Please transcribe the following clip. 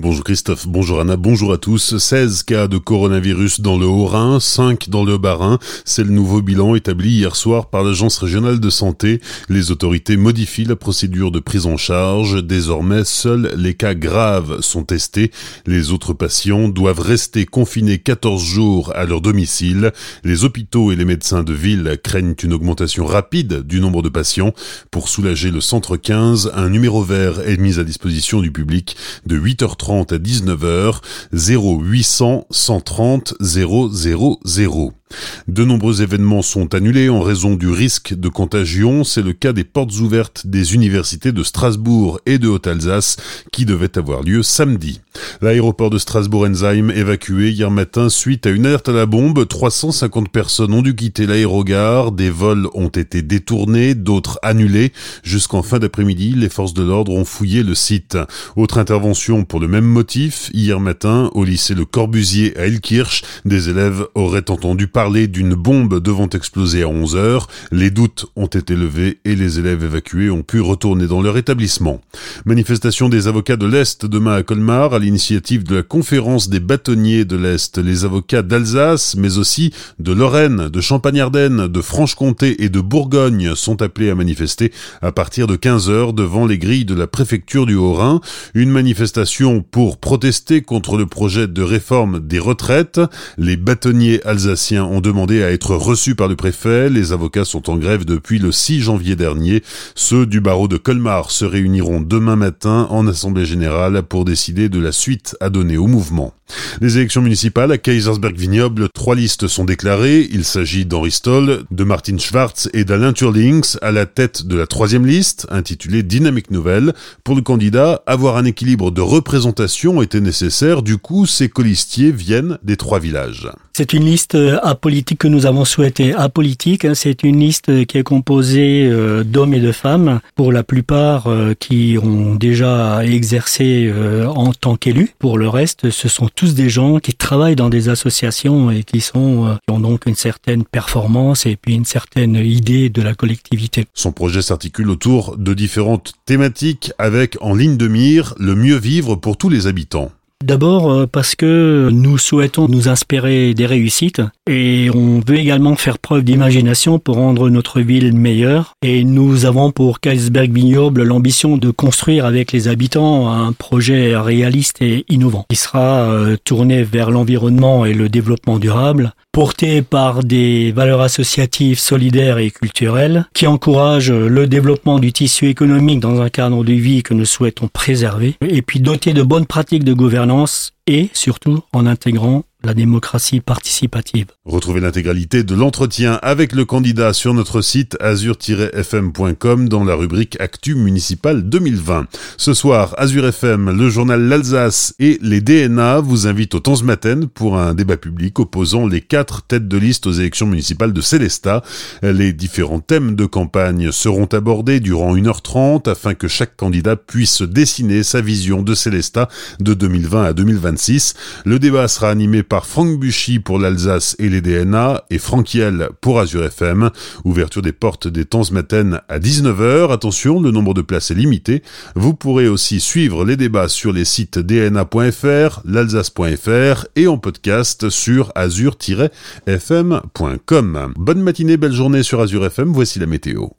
Bonjour Christophe, bonjour Anna, bonjour à tous. 16 cas de coronavirus dans le Haut-Rhin, 5 dans le Bas-Rhin. C'est le nouveau bilan établi hier soir par l'Agence régionale de santé. Les autorités modifient la procédure de prise en charge. Désormais, seuls les cas graves sont testés. Les autres patients doivent rester confinés 14 jours à leur domicile. Les hôpitaux et les médecins de ville craignent une augmentation rapide du nombre de patients. Pour soulager le centre 15, un numéro vert est mis à disposition du public de 8h30 à 19h 0800 130 000. De nombreux événements sont annulés en raison du risque de contagion. C'est le cas des portes ouvertes des universités de Strasbourg et de Haute-Alsace qui devaient avoir lieu samedi. L'aéroport de Strasbourg-Enzyme évacué hier matin suite à une alerte à la bombe. 350 personnes ont dû quitter l'aérogare. Des vols ont été détournés, d'autres annulés. Jusqu'en fin d'après-midi, les forces de l'ordre ont fouillé le site. Autre intervention pour le même motif. Hier matin, au lycée Le Corbusier à Elkirch, des élèves auraient entendu parler d'une bombe devant exploser à 11 heures. Les doutes ont été levés et les élèves évacués ont pu retourner dans leur établissement. Manifestation des avocats de l'Est demain à Colmar à l'initiative de la conférence des bâtonniers de l'Est. Les avocats d'Alsace, mais aussi de Lorraine, de Champagne-Ardenne, de Franche-Comté et de Bourgogne sont appelés à manifester à partir de 15 heures devant les grilles de la préfecture du Haut-Rhin. Une manifestation pour protester contre le projet de réforme des retraites. Les bâtonniers alsaciens ont demandé à être reçus par le préfet. Les avocats sont en grève depuis le 6 janvier dernier. Ceux du barreau de Colmar se réuniront demain matin en assemblée générale pour décider de la suite à donner au mouvement. Les élections municipales à Kaisersberg-Vignoble, trois listes sont déclarées. Il s'agit d'Henri Stoll, de Martin Schwartz et d'Alain Turlings à la tête de la troisième liste, intitulée Dynamique Nouvelle. Pour le candidat, avoir un équilibre de représentation était nécessaire. Du coup, ces colistiers viennent des trois villages. C'est une liste euh, apolitique que nous avons souhaité apolitique. Hein. C'est une liste qui est composée euh, d'hommes et de femmes, pour la plupart euh, qui ont déjà exercé en tant qu'élus. Pour le reste, ce sont tous des gens qui travaillent dans des associations et qui qui ont donc une certaine performance et puis une certaine idée de la collectivité. Son projet s'articule autour de différentes thématiques avec en ligne de mire le mieux vivre pour tous les habitants. D'abord euh, parce que nous souhaitons nous inspirer des réussites et on veut également faire preuve d'imagination pour rendre notre ville meilleure. Et nous avons pour Kaisersberg Vignoble l'ambition de construire avec les habitants un projet réaliste et innovant qui sera euh, tourné vers l'environnement et le développement durable porté par des valeurs associatives solidaires et culturelles qui encouragent le développement du tissu économique dans un cadre de vie que nous souhaitons préserver et puis doté de bonnes pratiques de gouvernance et surtout en intégrant la démocratie participative. Retrouvez l'intégralité de l'entretien avec le candidat sur notre site azur-fm.com dans la rubrique Actu municipal 2020. Ce soir, Azur FM, le journal L'Alsace et les DNA vous invitent au temps matin pour un débat public opposant les quatre têtes de liste aux élections municipales de Célestat. Les différents thèmes de campagne seront abordés durant 1h30 afin que chaque candidat puisse dessiner sa vision de Célestat de 2020 à 2026. Le débat sera animé par Franck Buchy pour l'Alsace et les DNA et Frankiel pour Azure FM. Ouverture des portes des temps matin à 19h. Attention, le nombre de places est limité. Vous pourrez aussi suivre les débats sur les sites dna.fr, l'alsace.fr et en podcast sur azure-fm.com. Bonne matinée, belle journée sur Azure FM. Voici la météo.